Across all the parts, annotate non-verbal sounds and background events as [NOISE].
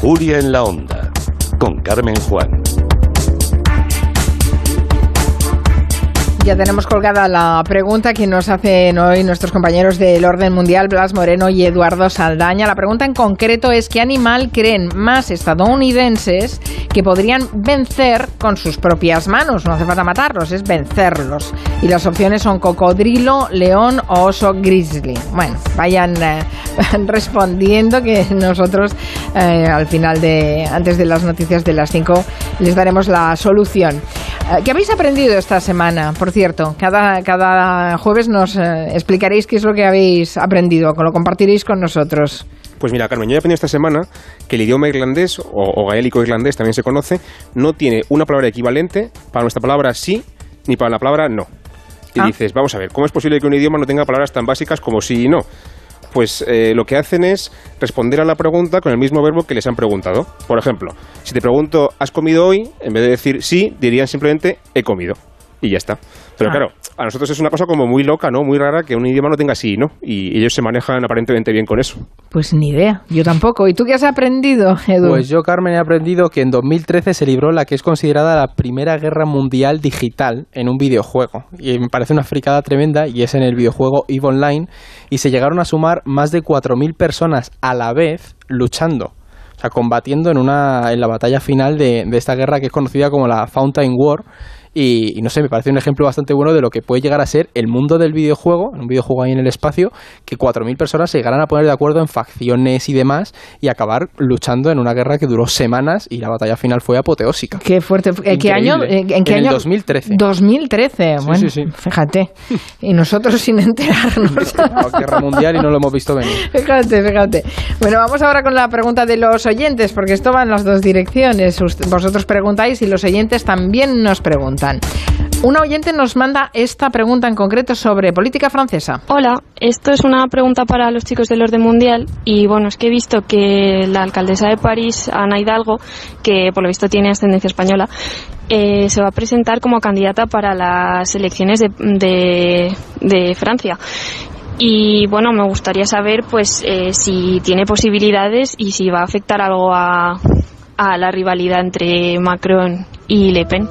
Julia en la Onda, con Carmen Juan. Ya tenemos colgada la pregunta que nos hacen hoy nuestros compañeros del Orden Mundial, Blas Moreno y Eduardo Saldaña. La pregunta en concreto es qué animal creen más estadounidenses que podrían vencer con sus propias manos. No hace falta matarlos, es vencerlos. Y las opciones son cocodrilo, león o oso grizzly. Bueno, vayan eh, [LAUGHS] respondiendo que nosotros eh, al final de, antes de las noticias de las 5, les daremos la solución. Eh, ¿Qué habéis aprendido esta semana? Por cierto, cada, cada jueves nos eh, explicaréis qué es lo que habéis aprendido, lo compartiréis con nosotros. Pues mira, Carmen, yo he aprendido esta semana que el idioma irlandés, o, gaélico irlandés también se conoce, no tiene una palabra equivalente para nuestra palabra sí ni para la palabra no. Y ah. dices, vamos a ver, ¿cómo es posible que un idioma no tenga palabras tan básicas como sí y no? Pues eh, lo que hacen es responder a la pregunta con el mismo verbo que les han preguntado. Por ejemplo, si te pregunto, ¿has comido hoy? En vez de decir sí, dirían simplemente he comido. Y ya está. Pero ah. claro, a nosotros es una cosa como muy loca, ¿no? Muy rara que un idioma no tenga sí, ¿no? Y ellos se manejan aparentemente bien con eso. Pues ni idea, yo tampoco. ¿Y tú qué has aprendido, Edu? Pues yo, Carmen, he aprendido que en 2013 se libró la que es considerada la primera guerra mundial digital en un videojuego. Y me parece una fricada tremenda y es en el videojuego EVE Online y se llegaron a sumar más de 4.000 personas a la vez luchando. O sea, combatiendo en, una, en la batalla final de, de esta guerra que es conocida como la Fountain War y, no sé, me parece un ejemplo bastante bueno de lo que puede llegar a ser el mundo del videojuego, un videojuego ahí en el espacio, que 4.000 personas se llegaran a poner de acuerdo en facciones y demás y acabar luchando en una guerra que duró semanas y la batalla final fue apoteósica. Qué fuerte. ¿En qué año? ¿En qué año? 2013. 2013, bueno, sí, sí, fíjate. Y nosotros sin enterarnos. [LAUGHS] guerra mundial y no lo hemos visto venir. Fíjate, fíjate. Bueno, vamos ahora con la pregunta de los oyentes, porque esto va en las dos direcciones. Vosotros preguntáis y los oyentes también nos preguntan. Una oyente nos manda esta pregunta en concreto sobre política francesa. Hola, esto es una pregunta para los chicos del orden mundial y bueno, es que he visto que la alcaldesa de París, Ana Hidalgo, que por lo visto tiene ascendencia española, eh, se va a presentar como candidata para las elecciones de, de, Francia. Y bueno, me gustaría saber pues eh, si tiene posibilidades y si va a afectar algo a la rivalidad entre Macron y Le Pen.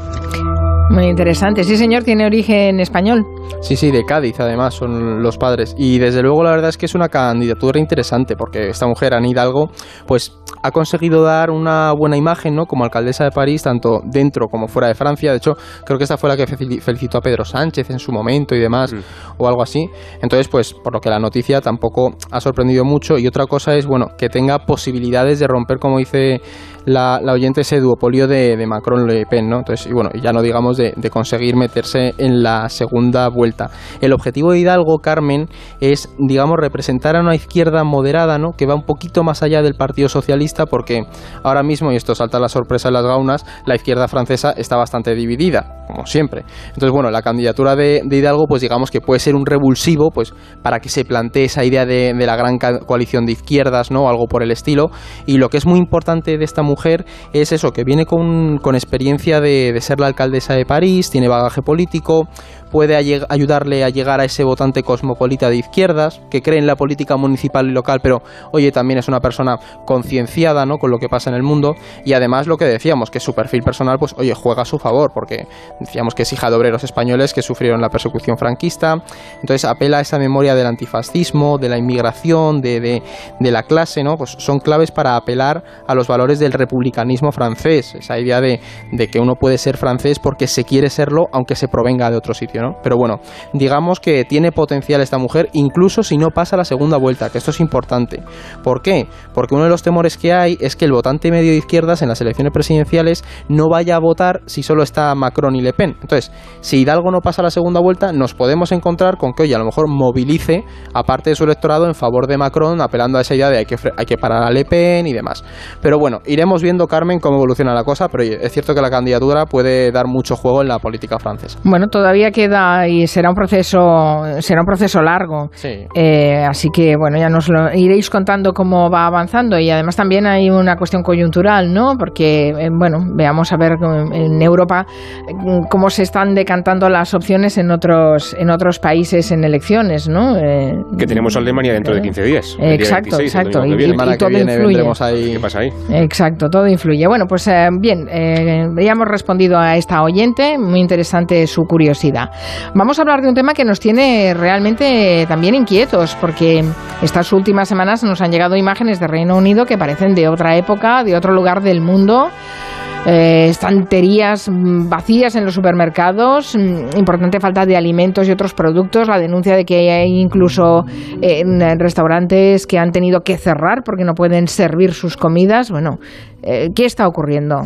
Muy interesante. Sí, señor, tiene origen español. Sí, sí, de Cádiz además son los padres. Y desde luego la verdad es que es una candidatura interesante porque esta mujer, Ana Hidalgo, pues ha conseguido dar una buena imagen, ¿no? Como alcaldesa de París, tanto dentro como fuera de Francia. De hecho, creo que esta fue la que felicitó a Pedro Sánchez en su momento y demás, mm. o algo así. Entonces, pues, por lo que la noticia tampoco ha sorprendido mucho. Y otra cosa es, bueno, que tenga posibilidades de romper, como dice la, oyente, ese duopolio de, Macron-Le Pen, ¿no? Entonces, y bueno, ya no digamos de, de conseguir meterse en la segunda vuelta. El objetivo de Hidalgo, Carmen, es, digamos, representar a una izquierda moderada, ¿no? Que va un poquito más allá del Partido Socialista, porque ahora mismo, y esto salta la sorpresa en las gaunas, la izquierda francesa está bastante dividida, como siempre. Entonces, bueno, la candidatura de, Hidalgo, pues digamos que puede ser un revulsivo, pues para que se plantee esa idea de, la gran coalición de izquierdas, ¿no? Algo por el estilo. Y lo que es muy importante de esta mujer es eso, que viene con, experiencia de, de ser la alcaldesa de París, tiene bagaje político, puede ayudarle a llegar a ese votante cosmopolita de izquierdas, que cree en la política municipal y local, pero oye, también es una persona concienciada ¿no? con lo que pasa en el mundo. Y además lo que decíamos, que su perfil personal, pues oye, juega a su favor, porque decíamos que es hija de obreros españoles que sufrieron la persecución franquista. Entonces apela a esa memoria del antifascismo, de la inmigración, de, de, la clase, ¿no? Pues son claves para apelar a los valores del republicanismo francés, esa idea de, de que uno puede ser francés porque se quiere serlo, aunque se provenga de otro sitio. Pero bueno, digamos que tiene potencial esta mujer, incluso si no pasa la segunda vuelta, que esto es importante. ¿Por qué? Porque uno de los temores que hay es que el votante medio de izquierdas en las elecciones presidenciales no vaya a votar si solo está Macron y Le Pen. Entonces, si Hidalgo no pasa la segunda vuelta, nos podemos encontrar con que, oye, a lo mejor movilice a parte de su electorado en favor de Macron, apelando a esa idea de hay que, hay que parar a Le Pen y demás. Pero bueno, iremos viendo, Carmen, cómo evoluciona la cosa, pero es cierto que la candidatura puede dar mucho juego en la política francesa. Bueno, todavía queda y será un proceso será un proceso largo. Eh, así que bueno, ya nos lo iréis contando cómo va avanzando y además también hay una cuestión coyuntural, ¿no? Porque eh, bueno, veamos a ver en Europa cómo se están decantando las opciones en otros en otros países en elecciones, ¿no? que tenemos Alemania dentro de 15 días. Exacto, exacto. Y, todo influye. Ahí. ¿Qué pasa ahí? Exacto, todo influye. Bueno, pues bien, ya hemos respondido a esta oyente, muy interesante su curiosidad. Vamos a hablar de un tema que nos tiene realmente también inquietos, porque estas últimas semanas nos han llegado imágenes de Reino Unido que parecen de otra época, de otro lugar del mundo. Eh, estanterías vacías en los supermercados, mm, importante falta de alimentos y otros productos, la denuncia de que hay incluso eh, restaurantes que han tenido que cerrar porque no pueden servir sus comidas. Bueno, eh, ¿qué está ocurriendo?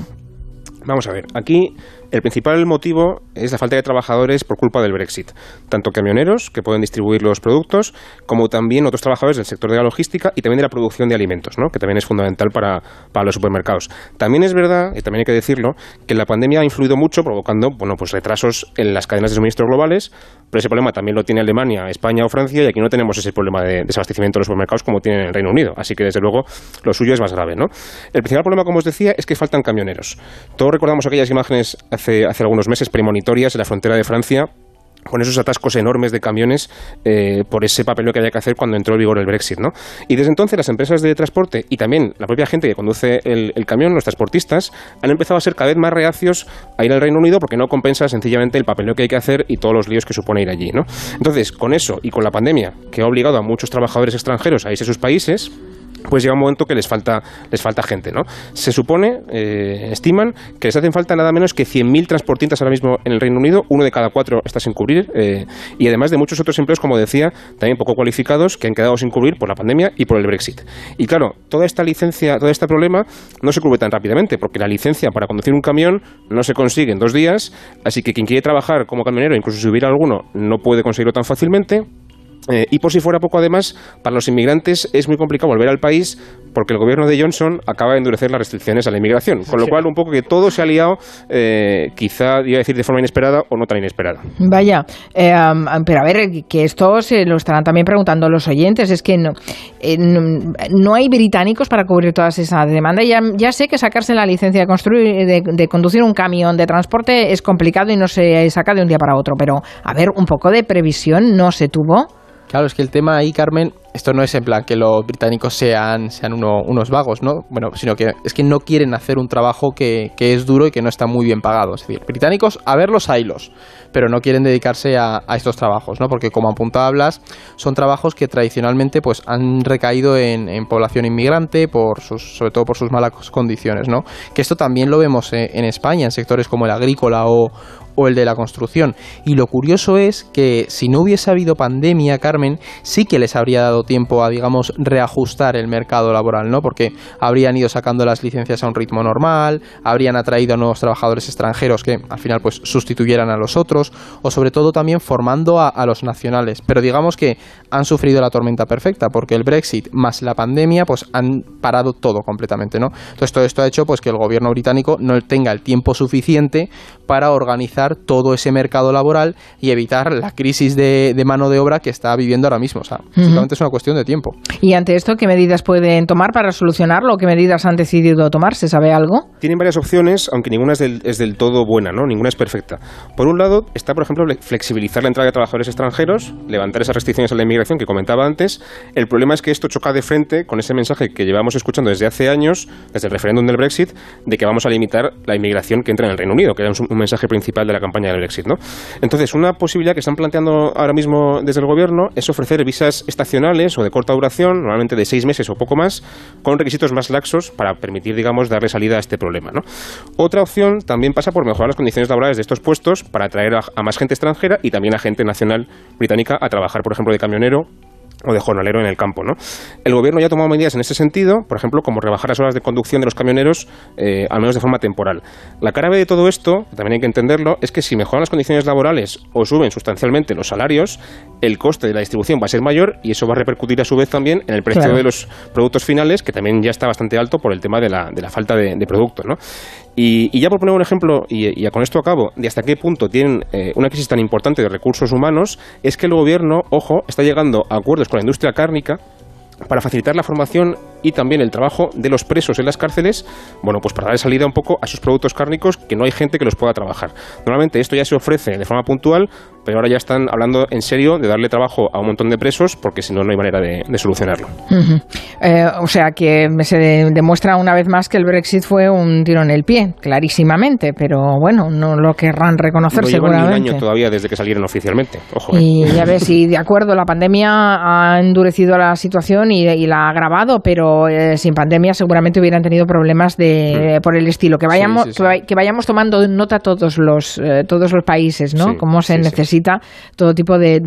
Vamos a ver, aquí el principal motivo es la falta de trabajadores por culpa del Brexit, tanto camioneros que pueden distribuir los productos, como también otros trabajadores del sector de la logística y también de la producción de alimentos, ¿no? que también es fundamental para, los supermercados. También es verdad, y también hay que decirlo, que la pandemia ha influido mucho provocando bueno, pues retrasos en las cadenas de suministro globales, pero ese problema también lo tiene Alemania, España o Francia, y aquí no tenemos ese problema de desabastecimiento de los supermercados como tienen en el Reino Unido. Así que, desde luego, lo suyo es más grave. ¿no? El principal problema, como os decía, es que faltan camioneros. Todos recordamos aquellas imágenes hace, hace algunos meses premonitorias en la frontera de Francia con esos atascos enormes de camiones eh, por ese papel que había que hacer cuando entró en vigor el Brexit. ¿no? Y desde entonces las empresas de transporte y también la propia gente que conduce el, camión, los transportistas, han empezado a ser cada vez más reacios a ir al Reino Unido porque no compensa sencillamente el papel que hay que hacer y todos los líos que supone ir allí. ¿no? Entonces, con eso y con la pandemia, que ha obligado a muchos trabajadores extranjeros a irse a sus países, pues llega un momento que les falta, les falta gente, ¿no? Se supone, eh, estiman, que les hacen falta nada menos que 100.000 transportistas ahora mismo en el Reino Unido, uno de cada cuatro está sin cubrir, eh, y además de muchos otros empleos, como decía, también poco cualificados, que han quedado sin cubrir por la pandemia y por el Brexit. Y claro, toda esta licencia, todo este problema no se cubre tan rápidamente, porque la licencia para conducir un camión no se consigue en dos días, así que quien quiere trabajar como camionero, incluso subir alguno, no puede conseguirlo tan fácilmente. Eh, y por si fuera poco, además, para los inmigrantes es muy complicado volver al país porque el gobierno de Johnson acaba de endurecer las restricciones a la inmigración. Con lo cual, un poco que todo se ha liado, eh, quizá, iba a decir, de forma inesperada o no tan inesperada. Vaya, eh, pero a ver, que esto se lo estarán también preguntando los oyentes. Es que no, no, hay británicos para cubrir todas esas demandas. Ya, ya sé que sacarse la licencia de, construir, de conducir un camión de transporte es complicado y no se saca de un día para otro. Pero, a ver, un poco de previsión no se tuvo. Claro, es que el tema ahí, Carmen, esto no es en plan que los británicos sean, sean unos vagos, ¿no? Bueno, sino que es que no quieren hacer un trabajo que, que, es duro y que no está muy bien pagado. Es decir, británicos, a verlos, haylos, pero no quieren dedicarse a, estos trabajos, ¿no? Porque como hablas, son trabajos que tradicionalmente pues han recaído en, población inmigrante, por sus, sobre todo por sus malas condiciones, ¿no? Que esto también lo vemos en, en España, en sectores como el agrícola o, o el de la construcción. Y lo curioso es que si no hubiese habido pandemia, Carmen, sí que les habría dado tiempo a, digamos, reajustar el mercado laboral, ¿no? Porque habrían ido sacando las licencias a un ritmo normal, habrían atraído a nuevos trabajadores extranjeros que al final pues sustituyeran a los otros, o sobre todo también formando a, los nacionales. Pero digamos que han sufrido la tormenta perfecta, porque el Brexit más la pandemia pues han parado todo completamente, ¿no? Entonces todo esto ha hecho pues que el gobierno británico no tenga el tiempo suficiente para organizar todo ese mercado laboral y evitar la crisis de, mano de obra que está viviendo ahora mismo. O sea, simplemente es una cuestión de tiempo. ¿Y ante esto qué medidas pueden tomar para solucionarlo? ¿Qué medidas han decidido tomar? ¿Se sabe algo? Tienen varias opciones, aunque ninguna es del, todo buena, ¿no? Ninguna es perfecta. Por un lado, está, por ejemplo, flexibilizar la entrada de trabajadores extranjeros, levantar esas restricciones a la inmigración que comentaba antes. El problema es que esto choca de frente con ese mensaje que llevamos escuchando desde hace años, desde el referéndum del Brexit, de que vamos a limitar la inmigración que entra en el Reino Unido, que era un mensaje principal de la campaña del Brexit. ¿no? Entonces, una posibilidad que están planteando ahora mismo desde el Gobierno es ofrecer visas estacionales o de corta duración, normalmente de seis meses o poco más, con requisitos más laxos para permitir, digamos, darle salida a este problema. ¿no? Otra opción también pasa por mejorar las condiciones laborales de estos puestos para atraer a, a más gente extranjera y también a gente nacional británica a trabajar, por ejemplo, de camionero o de jornalero en el campo. ¿no? El gobierno ya ha tomado medidas en ese sentido, por ejemplo, como rebajar las horas de conducción de los camioneros, eh, al menos de forma temporal. La cara B de todo esto, también hay que entenderlo, es que si mejoran las condiciones laborales o suben sustancialmente los salarios, el coste de la distribución va a ser mayor y eso va a repercutir a su vez también en el precio de los productos finales, que también ya está bastante alto por el tema de la, de la falta de, de producto. ¿no? Y, ya por poner un ejemplo, y, y, con esto acabo, de hasta qué punto tienen eh, una crisis tan importante de recursos humanos, es que el gobierno, ojo, está llegando a acuerdos con la industria cárnica para facilitar la formación y también el trabajo de los presos en las cárceles, bueno, pues para dar salida un poco a sus productos cárnicos que no hay gente que los pueda trabajar. Normalmente esto ya se ofrece de forma puntual, pero ahora ya están hablando en serio de darle trabajo a un montón de presos porque si no, no hay manera de, solucionarlo. Eh, o sea que se demuestra una vez más que el Brexit fue un tiro en el pie, clarísimamente, pero bueno, no lo querrán reconocer no seguramente. Ni un año todavía desde que salieron oficialmente. Ojo, y eh. ya ves, y de acuerdo, la pandemia ha endurecido la situación y, y la ha agravado, pero eh, sin pandemia seguramente hubieran tenido problemas de, mm. por el estilo. Que vayamos, Que, vayamos tomando nota todos los, eh, todos los países, ¿no? Cómo se necesita todo tipo de,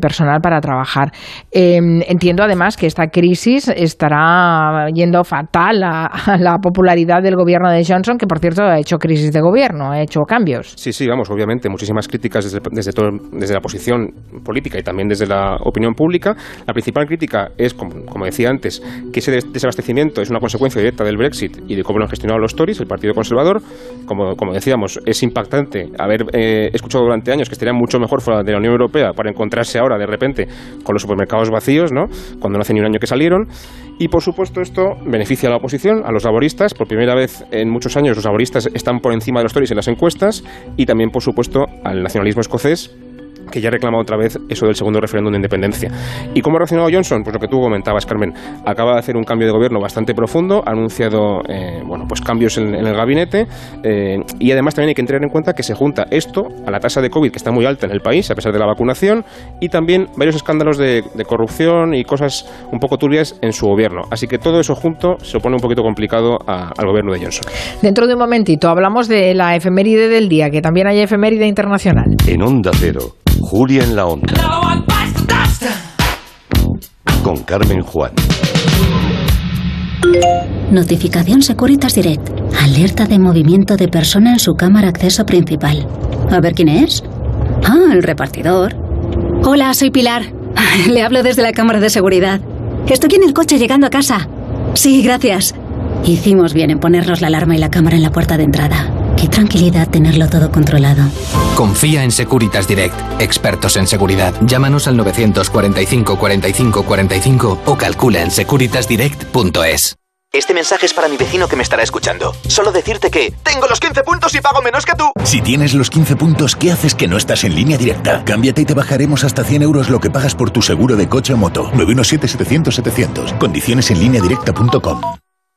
personal para trabajar. Em, entiendo además que esta crisis estará yendo fatal a, la popularidad del gobierno de Johnson, que por cierto ha hecho crisis de gobierno, ha hecho cambios. Sí, sí, vamos, obviamente, muchísimas críticas desde, desde, todo, desde la posición política y también desde la opinión pública. La principal crítica es, como, como decía antes, que ese desabastecimiento es una consecuencia directa del Brexit y de cómo lo han gestionado los Tories, el Partido Conservador. Como, como decíamos, es impactante haber eh, escuchado durante años que estaría mucho mejor fuera de la Unión Europea para encontrarse ahora de repente con los supermercados vacíos, ¿no? cuando no hace ni un año que salieron. Y por supuesto esto beneficia a la oposición, a los laboristas. Por primera vez en muchos años los laboristas están por encima de los Tories en las encuestas y también por supuesto al nacionalismo escocés que ya reclama otra vez eso del segundo referéndum de independencia. ¿Y cómo ha reaccionado Johnson? Pues lo que tú comentabas, Carmen. Acaba de hacer un cambio de gobierno bastante profundo, ha anunciado eh, bueno, pues cambios en, el gabinete eh, y además también hay que tener en cuenta que se junta esto a la tasa de COVID que está muy alta en el país a pesar de la vacunación y también varios escándalos de, corrupción y cosas un poco turbias en su gobierno. Así que todo eso junto se opone un poquito complicado al gobierno de Johnson. Dentro de un momentito hablamos de la efeméride del día, que también hay efeméride internacional. En Onda Cero. Julia en la Onda. Con Carmen Juan. Notificación Securitas Direct. Alerta de movimiento de persona en su cámara acceso principal. A ver quién es. Ah, el repartidor. Hola, soy Pilar. [LAUGHS] Le hablo desde la cámara de seguridad. Estoy en el coche llegando a casa. Sí, gracias. Hicimos bien en ponernos la alarma y la cámara en la puerta de entrada. Qué tranquilidad tenerlo todo controlado. Confía en Securitas Direct, expertos en seguridad. Llámanos al 945 45 45 o calcula en securitasdirect.es. Este mensaje es para mi vecino que me estará escuchando. Solo decirte que tengo los 15 puntos y pago menos que tú. Si tienes los 15 puntos, ¿qué haces que no estás en línea directa? Cámbiate y te bajaremos hasta 100 euros lo que pagas por tu seguro de coche o moto. 917-700-700. Condiciones en línea directa.com.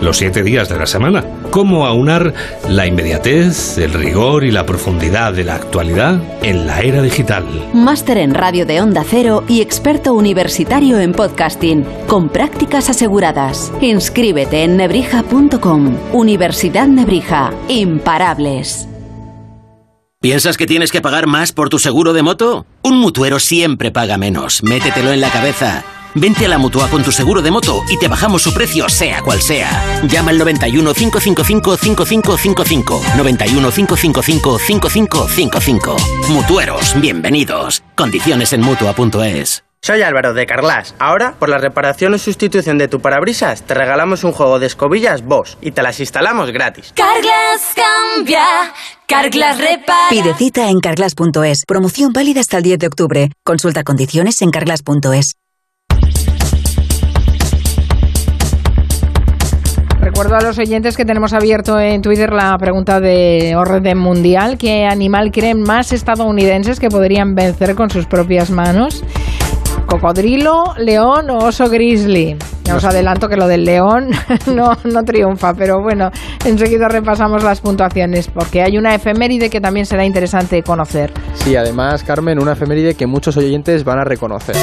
los siete días de la semana. Cómo aunar la inmediatez, el rigor y la profundidad de la actualidad en la era digital. Máster en radio de Onda Cero y experto universitario en podcasting, con prácticas aseguradas. Inscríbete en nebrija.com. Universidad Nebrija. Imparables. ¿Piensas que tienes que pagar más por tu seguro de moto? Un mutuero siempre paga menos. Métetelo en la cabeza. Vente a la mutua con tu seguro de moto y te bajamos su precio, sea cual sea. Llama al 91 555 5555. 91 555 5555. Mutueros, bienvenidos. Condiciones en mutua.es. Soy Álvaro de Carlas. Ahora, por la reparación o sustitución de tu parabrisas, te regalamos un juego de escobillas Bosch y te las instalamos gratis. Carglass cambia, Carglass repara. Pide cita en carglass.es. Promoción válida hasta el 10 de octubre. Consulta condiciones en carglass.es. Recuerdo a los oyentes que tenemos abierto en Twitter la pregunta de orden mundial. ¿Qué animal creen más estadounidenses que podrían vencer con sus propias manos? ¿Cocodrilo, león o oso grizzly? Ya os adelanto que lo del león [LAUGHS] no, no triunfa, pero bueno, enseguida repasamos las puntuaciones porque hay una efeméride que también será interesante conocer. Sí, además, Carmen, una efeméride que muchos oyentes van a reconocer.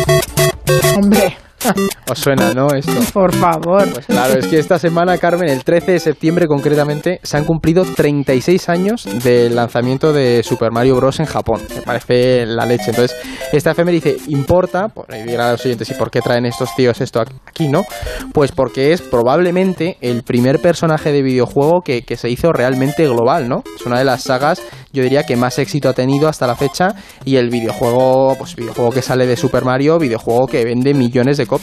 Hombre. [LAUGHS] ¿Os suena, no? Esto. [LAUGHS] Por favor. Pues claro, es que esta semana, Carmen, el 13 de septiembre concretamente, se han cumplido 36 años del lanzamiento de Super Mario Bros. en Japón. Me parece la leche. Entonces, esta efeméride importa, por ahí dirán los oyentes, ¿y por qué traen estos tíos esto aquí, no? Pues porque es probablemente el primer personaje de videojuego que, que se hizo realmente global, ¿no? Es una de las sagas, yo diría, que más éxito ha tenido hasta la fecha y el videojuego, pues videojuego que sale de Super Mario, videojuego que vende millones de copias.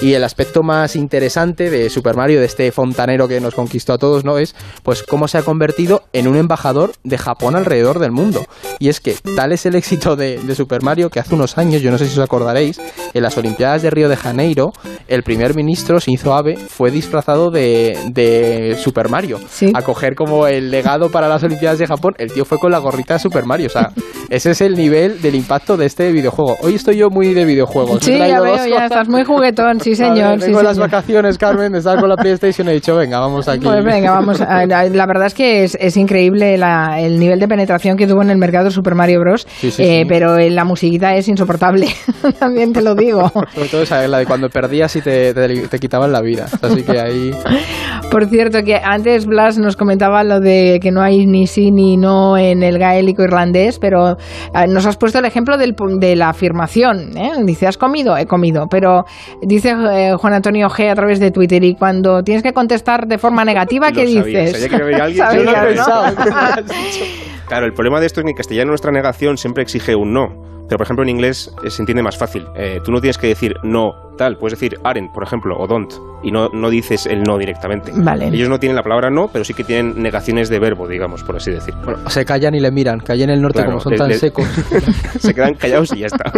Y el aspecto más interesante de Super Mario, de este fontanero que nos conquistó a todos, ¿no? Es pues cómo se ha convertido en un embajador de Japón alrededor del mundo. Y es que tal es el éxito de, de Super Mario que hace unos años, yo no sé si os acordaréis, en las Olimpiadas de Río de Janeiro, el primer ministro, Shinzo Abe, fue disfrazado de, de Super Mario. A coger como el legado para las Olimpiadas de Japón. El tío fue con la gorrita de Super Mario. O sea, ese es el nivel del impacto de este videojuego. Hoy estoy yo muy de videojuegos. Sí, Me he ya traído veo, dos ya cosas. estás muy juguetón, sí [LAUGHS] señor. vengo sí, las señor. vacaciones, Carmen, estar con la PlayStation y he dicho, venga, vamos aquí. Pues venga, vamos. a- La verdad es que es, es increíble la- el nivel de penetración que tuvo en el mercado Super Mario Bros. Sí, sí, eh. Pero eh, la musiquita es insoportable. [LAUGHS] También te lo digo. Sobre todo esa, la de cuando perdías y te, te, te quitaban la vida. Así que ahí... [LAUGHS] Por cierto, que antes Blas nos comentaba lo de que no hay ni sí ni no en el gaélico irlandés, pero eh, nos has puesto el ejemplo del de la afirmación. ¿eh? Dice, ¿has comido? He comido. Pero dice eh, Juan Antonio G a través de Twitter y cuando tienes que contestar de forma negativa, ¿qué Lo dices? sabía que había [LAUGHS] alguien- Sabías, Yo lo he ¿no? [LAUGHS] Claro, el problema de esto es que en castellano nuestra negación siempre exige un no. Pero, por ejemplo, en inglés eh, se entiende más fácil. Eh, tú no tienes que decir no, tal. Puedes decir aren't, por ejemplo, o don't. Y no, no dices el no directamente. Vale. Ellos no tienen la palabra no, pero sí que tienen negaciones de verbo, digamos, por así decir. Bueno, se callan y le miran. Que allí en el norte, Claro, como son le- tan le- secos. [LAUGHS] se quedan callados y ya está.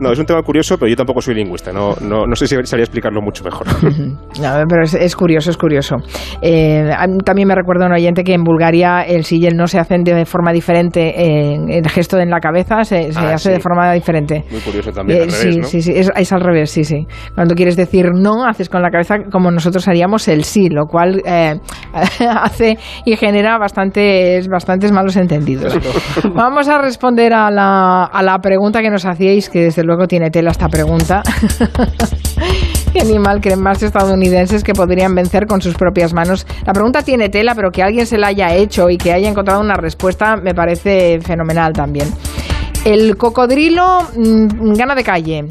No, es un tema curioso, pero yo tampoco soy lingüista. No, no, no sé si sabría explicarlo mucho mejor. [LAUGHS] Ver, pero es, es curioso, es curioso. Eh, también me recuerda un oyente que en Bulgaria el sí y el no se hacen de forma diferente. eh, el gesto en la cabeza se, se Ah, hace sí. de forma diferente. Muy curioso también, Eh, al sí, revés, ¿no? sí, sí, es, es al revés, sí, sí. Cuando quieres decir no, haces con la cabeza como nosotros haríamos el sí, lo cual eh, [LAUGHS] hace y genera bastantes, bastantes malos entendidos. [LAUGHS] Vamos a responder a la, a la pregunta que nos hacíais, que desde luego tiene tela esta pregunta. [LAUGHS] ¿Qué animal creen más estadounidenses que podrían vencer con sus propias manos? La pregunta tiene tela, pero que alguien se la haya hecho y que haya encontrado una respuesta me parece fenomenal también. El cocodrilo mm, gana de calle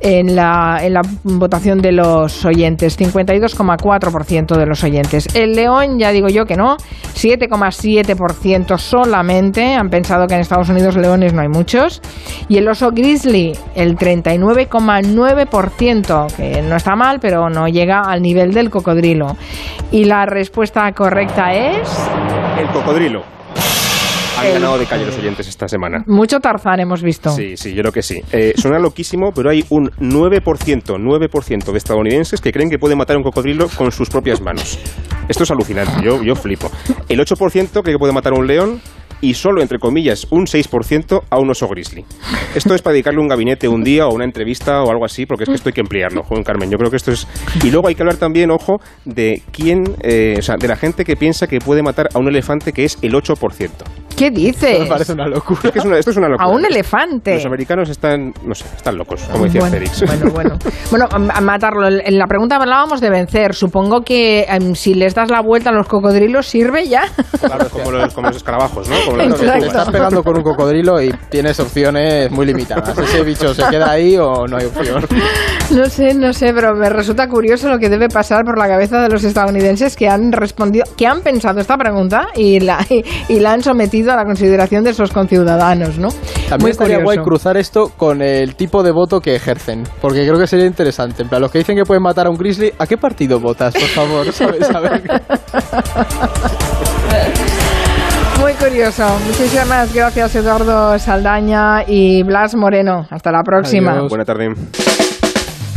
en la, en la votación de los oyentes, 52,4% de los oyentes. El león, ya digo yo que no, 7,7% solamente. Han pensado que en Estados Unidos leones no hay muchos. Y el oso grizzly, el 39,9%, que no está mal, pero no llega al nivel del cocodrilo. Y la respuesta correcta es... El cocodrilo. Han ganado de calle los oyentes esta semana. Mucho Tarzán hemos visto. Sí, sí, yo creo que sí. Eh, suena loquísimo, pero hay un 9%, 9% de estadounidenses que creen que pueden matar a un cocodrilo con sus propias manos. Esto es alucinante, yo, yo flipo. El 8% cree que puede matar a un león y solo, entre comillas, un 6% a un oso grizzly. Esto es para dedicarle un gabinete un día o una entrevista o algo así, porque es que esto hay que emplearlo, Juan Carmen. Yo creo que esto es... Y luego hay que hablar también, ojo, de quién, eh, o sea, de la gente que piensa que puede matar a un elefante, que es el 8%. ¿Qué [LAUGHS] dices? Me parece una locura. Es que es una- esto es una locura. A un elefante. Los americanos están, no sé, están locos, como decía bueno, Félix. Bueno, [LAUGHS] bueno. Bueno, a matarlo. En la pregunta hablábamos de vencer. Supongo que em, si les das la vuelta a los cocodrilos, ¿sirve ya? Claro, como los, como los escarabajos, ¿no? Como los Exacto. estás pegando con un cocodrilo y tienes opciones muy limitadas. Ese bicho se queda ahí o no hay opción. No sé, no sé, pero me resulta curioso lo que debe pasar por la cabeza de los estadounidenses que han respondido, que han pensado esta pregunta y la, y, y la han sometido a la consideración de sus conciudadanos, ¿no? También Muy estaría curioso. guay cruzar esto con el tipo de voto que ejercen, porque creo que sería interesante. En plan, los que dicen que pueden matar a un grizzly, ¿a qué partido votas, por favor? [LAUGHS] ¿Sabes? A ver. [LAUGHS] Muy curioso. Muchísimas gracias, Eduardo Saldaña y Blas Moreno. Hasta la próxima. Buena tarde.